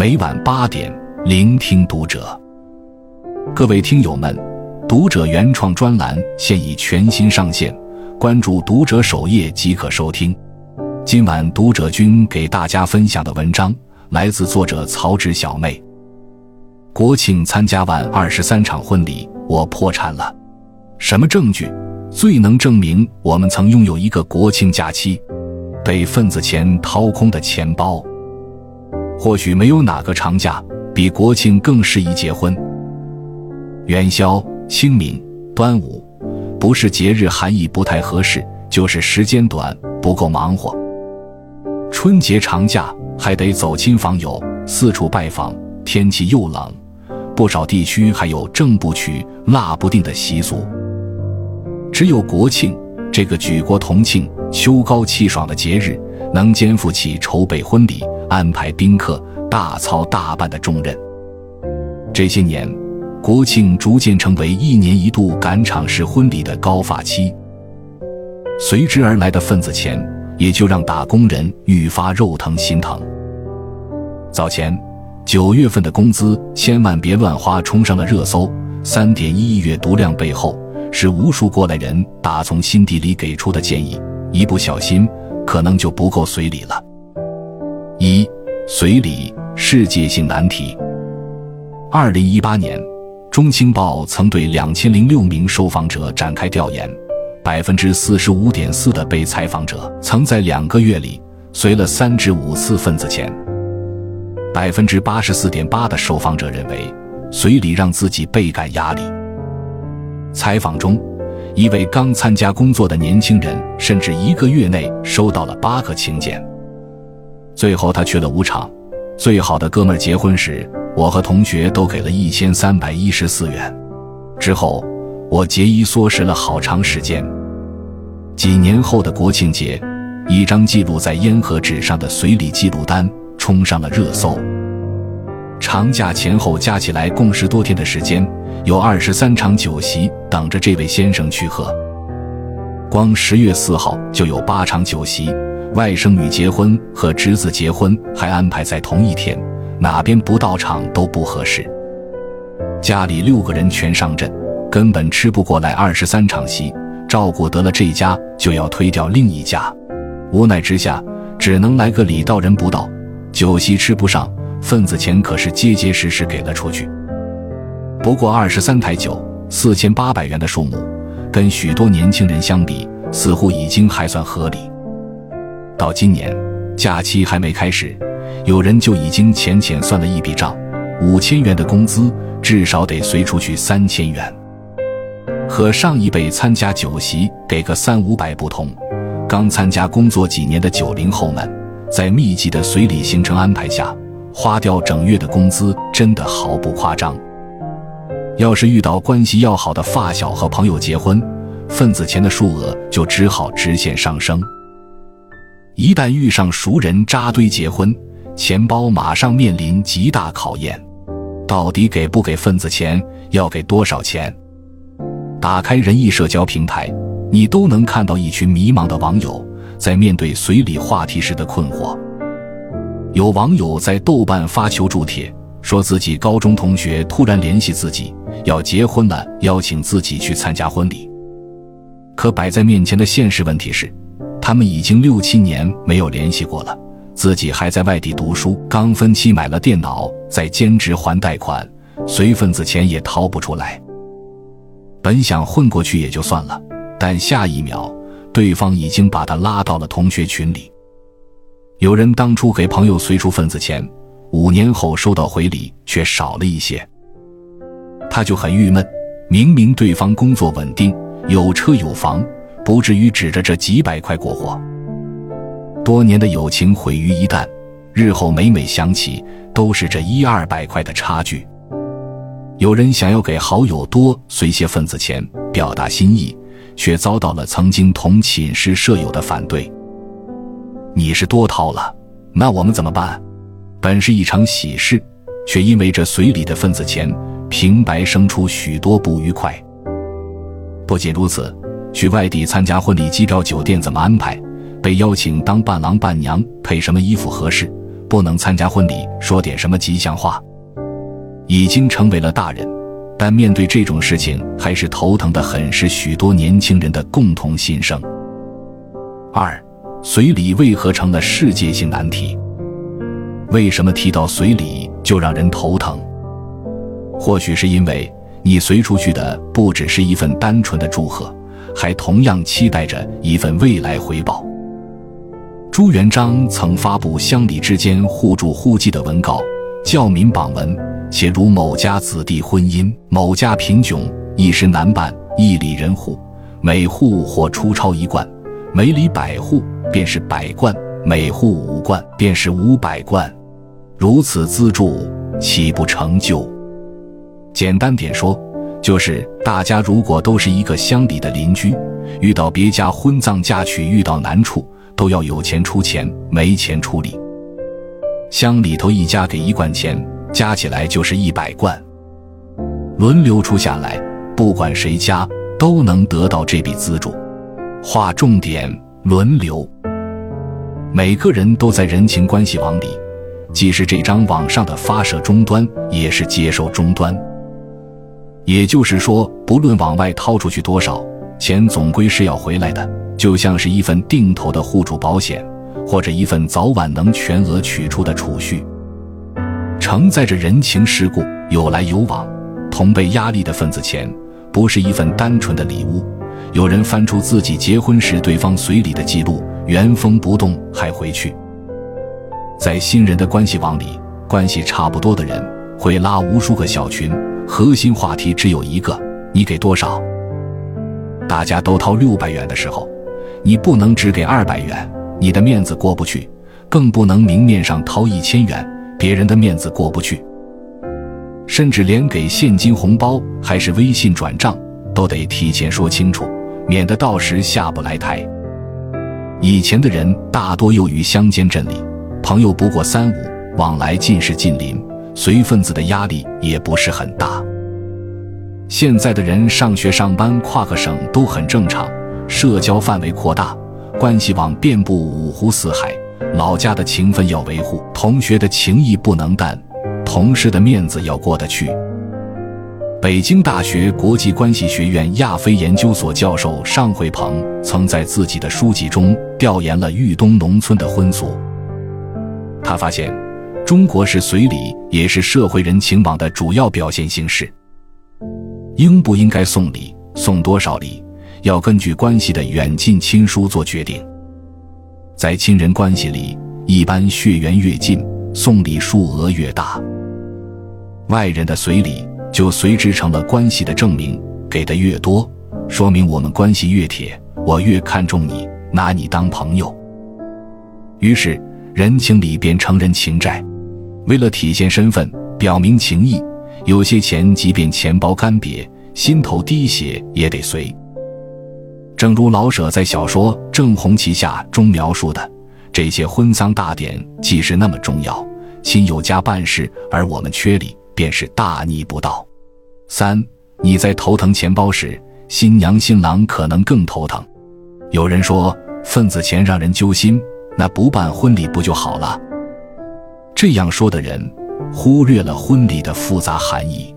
每晚八点，聆听读者。各位听友们，读者原创专栏现已全新上线，关注读者首页即可收听。今晚读者君给大家分享的文章来自作者曹植小妹。国庆参加完二十三场婚礼，我破产了。什么证据最能证明我们曾拥有一个国庆假期？被份子钱掏空的钱包。或许没有哪个长假比国庆更适宜结婚。元宵、清明、端午，不是节日含义不太合适，就是时间短不够忙活。春节长假还得走亲访友，四处拜访，天气又冷，不少地区还有正不娶、腊不定的习俗。只有国庆这个举国同庆、秋高气爽的节日，能肩负起筹备婚礼。安排宾客、大操大办的重任。这些年，国庆逐渐成为一年一度赶场式婚礼的高发期，随之而来的份子钱也就让打工人愈发肉疼心疼。早前，九月份的工资千万别乱花冲上了热搜，三点一亿阅读量背后是无数过来人打从心底里给出的建议，一不小心可能就不够随礼了。一随礼世界性难题。二零一八年，中青报曾对两千零六名受访者展开调研，百分之四十五点四的被采访者曾在两个月里随了三至五次份子钱，百分之八十四点八的受访者认为随礼让自己倍感压力。采访中，一位刚参加工作的年轻人甚至一个月内收到了八个请柬。最后，他去了五场。最好的哥们结婚时，我和同学都给了一千三百一十四元。之后，我节衣缩食了好长时间。几年后的国庆节，一张记录在烟盒纸上的随礼记录单冲上了热搜。长假前后加起来共十多天的时间，有二十三场酒席等着这位先生去喝。光十月四号就有八场酒席。外甥女结婚和侄子结婚还安排在同一天，哪边不到场都不合适。家里六个人全上阵，根本吃不过来二十三场席，照顾得了这家就要推掉另一家，无奈之下只能来个礼到人不到，酒席吃不上，份子钱可是结结实实给了出去。不过二十三台酒，四千八百元的数目，跟许多年轻人相比，似乎已经还算合理。到今年，假期还没开始，有人就已经浅浅算了一笔账：五千元的工资至少得随出去三千元。和上一辈参加酒席给个三五百不同，刚参加工作几年的九零后们，在密集的随礼行程安排下，花掉整月的工资真的毫不夸张。要是遇到关系要好的发小和朋友结婚，份子钱的数额就只好直线上升。一旦遇上熟人扎堆结婚，钱包马上面临极大考验。到底给不给份子钱？要给多少钱？打开人艺社交平台，你都能看到一群迷茫的网友在面对随礼话题时的困惑。有网友在豆瓣发求助帖，说自己高中同学突然联系自己要结婚了，邀请自己去参加婚礼。可摆在面前的现实问题是。他们已经六七年没有联系过了，自己还在外地读书，刚分期买了电脑，在兼职还贷款，随份子钱也掏不出来。本想混过去也就算了，但下一秒，对方已经把他拉到了同学群里。有人当初给朋友随出份子钱，五年后收到回礼却少了一些，他就很郁闷。明明对方工作稳定，有车有房。不至于指着这几百块过活，多年的友情毁于一旦，日后每每想起，都是这一二百块的差距。有人想要给好友多随些份子钱，表达心意，却遭到了曾经同寝室舍友的反对。你是多掏了，那我们怎么办？本是一场喜事，却因为这随礼的份子钱，平白生出许多不愉快。不仅如此。去外地参加婚礼，机票、酒店怎么安排？被邀请当伴郎伴娘，配什么衣服合适？不能参加婚礼，说点什么吉祥话。已经成为了大人，但面对这种事情还是头疼的很，是许多年轻人的共同心声。二，随礼为何成了世界性难题？为什么提到随礼就让人头疼？或许是因为你随出去的不只是一份单纯的祝贺，还同样期待着一份未来回报。朱元璋曾发布乡里之间互助互济的文告，教民榜文。且如某家子弟婚姻，某家贫穷，一时难办，一里人户，每户或出超一贯，每里百户便是百贯，每户五贯便是五百贯，如此资助，岂不成就？简单点说，就是大家如果都是一个乡里的邻居，遇到别家婚葬嫁娶遇到难处，都要有钱出钱，没钱出力。乡里头一家给一贯钱。加起来就是一百贯，轮流出下来，不管谁家都能得到这笔资助。划重点：轮流。每个人都在人情关系网里，既是这张网上的发射终端，也是接收终端。也就是说，不论往外掏出去多少钱，总归是要回来的，就像是一份定投的互助保险，或者一份早晚能全额取出的储蓄。承载着人情世故，有来有往，同辈压力的份子钱，不是一份单纯的礼物。有人翻出自己结婚时对方随礼的记录，原封不动还回去。在新人的关系网里，关系差不多的人会拉无数个小群，核心话题只有一个：你给多少？大家都掏六百元的时候，你不能只给二百元，你的面子过不去；更不能明面上掏一千元。别人的面子过不去，甚至连给现金红包还是微信转账都得提前说清楚，免得到时下不来台。以前的人大多又于乡间镇里，朋友不过三五，往来尽是近邻，随份子的压力也不是很大。现在的人上学上班跨个省都很正常，社交范围扩大，关系网遍布五湖四海。老家的情分要维护，同学的情谊不能淡，同事的面子要过得去。北京大学国际关系学院亚非研究所教授尚慧鹏曾在自己的书籍中调研了豫东农村的婚俗。他发现，中国式随礼也是社会人情网的主要表现形式。应不应该送礼，送多少礼，要根据关系的远近亲疏做决定。在亲人关系里，一般血缘越近，送礼数额越大。外人的随礼就随之成了关系的证明，给的越多，说明我们关系越铁，我越看重你，拿你当朋友。于是，人情礼便成人情债。为了体现身份，表明情谊，有些钱即便钱包干瘪，心头滴血也得随。正如老舍在小说《正红旗下》中描述的，这些婚丧大典既是那么重要，亲友家办事，而我们缺礼，便是大逆不道。三，你在头疼钱包时，新娘新郎可能更头疼。有人说份子钱让人揪心，那不办婚礼不就好了？这样说的人，忽略了婚礼的复杂含义。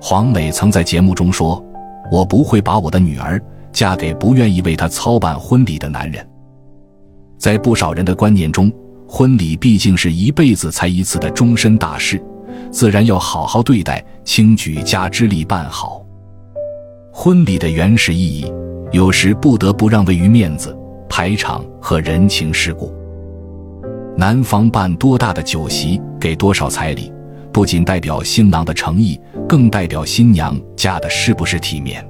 黄磊曾在节目中说：“我不会把我的女儿。”嫁给不愿意为她操办婚礼的男人，在不少人的观念中，婚礼毕竟是一辈子才一次的终身大事，自然要好好对待，倾举家之力办好。婚礼的原始意义，有时不得不让位于面子、排场和人情世故。男方办多大的酒席，给多少彩礼，不仅代表新郎的诚意，更代表新娘嫁的是不是体面。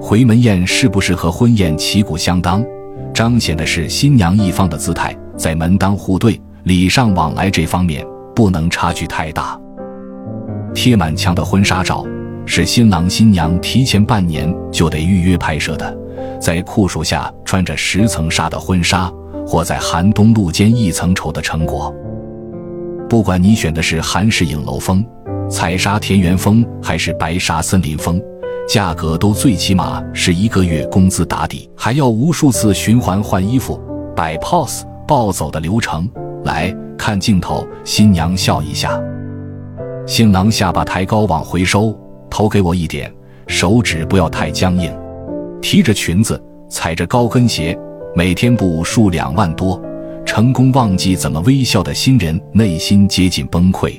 回门宴是不是和婚宴旗鼓相当，彰显的是新娘一方的姿态，在门当户对、礼尚往来这方面不能差距太大。贴满墙的婚纱照是新郎新娘提前半年就得预约拍摄的，在酷暑下穿着十层纱的婚纱，或在寒冬露肩一层绸的成果。不管你选的是韩式影楼风、彩纱田园风，还是白纱森林风。价格都最起码是一个月工资打底，还要无数次循环换衣服、摆 pose、暴走的流程，来看镜头，新娘笑一下。新郎下巴抬高往回收，头给我一点，手指不要太僵硬。提着裙子，踩着高跟鞋，每天步数两万多，成功忘记怎么微笑的新人，内心接近崩溃。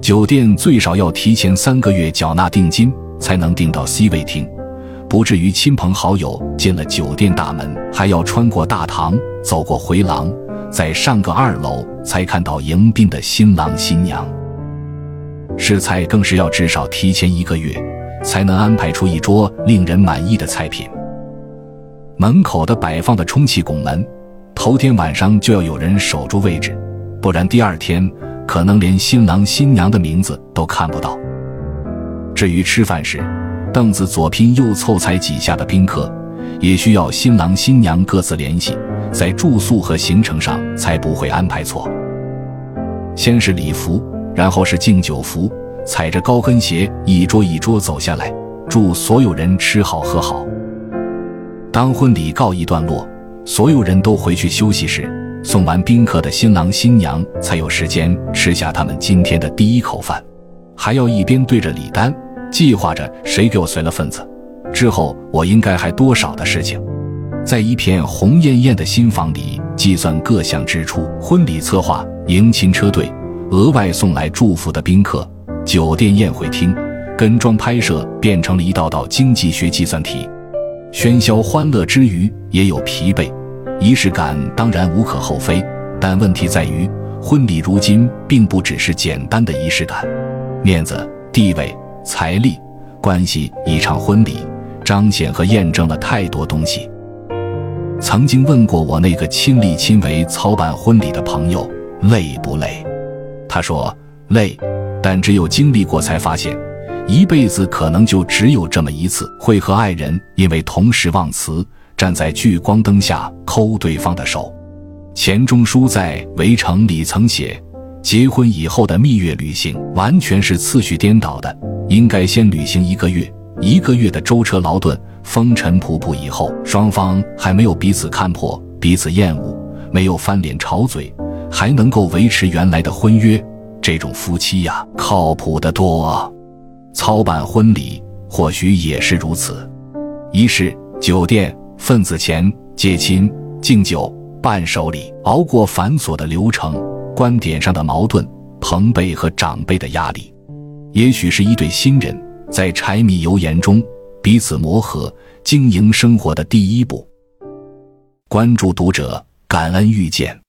酒店最少要提前三个月缴纳定金，才能订到 C 位厅，不至于亲朋好友进了酒店大门，还要穿过大堂，走过回廊，再上个二楼，才看到迎宾的新郎新娘。试菜更是要至少提前一个月，才能安排出一桌令人满意的菜品。门口的摆放的充气拱门，头天晚上就要有人守住位置，不然第二天。可能连新郎新娘的名字都看不到。至于吃饭时，凳子左拼右凑才挤下的宾客，也需要新郎新娘各自联系，在住宿和行程上才不会安排错。先是礼服，然后是敬酒服，踩着高跟鞋一桌一桌走下来，祝所有人吃好喝好。当婚礼告一段落，所有人都回去休息时。送完宾客的新郎新娘才有时间吃下他们今天的第一口饭，还要一边对着礼单计划着谁给我随了份子，之后我应该还多少的事情。在一片红艳艳的新房里计算各项支出，婚礼策划、迎亲车队、额外送来祝福的宾客、酒店宴会厅、跟妆拍摄，变成了一道道经济学计算题。喧嚣欢乐之余，也有疲惫。仪式感当然无可厚非，但问题在于，婚礼如今并不只是简单的仪式感，面子、地位、财力、关系，一场婚礼彰显和验证了太多东西。曾经问过我那个亲力亲为操办婚礼的朋友累不累，他说累，但只有经历过才发现，一辈子可能就只有这么一次，会和爱人因为同时忘词。站在聚光灯下抠对方的手，钱钟书在《围城》里曾写：结婚以后的蜜月旅行完全是次序颠倒的，应该先旅行一个月，一个月的舟车劳顿、风尘仆仆以后，双方还没有彼此看破、彼此厌恶，没有翻脸吵嘴，还能够维持原来的婚约，这种夫妻呀，靠谱的多。操办婚礼或许也是如此，仪式、酒店。份子钱、借亲、敬酒、伴手礼，熬过繁琐的流程，观点上的矛盾，朋辈和长辈的压力，也许是一对新人在柴米油盐中彼此磨合、经营生活的第一步。关注读者，感恩遇见。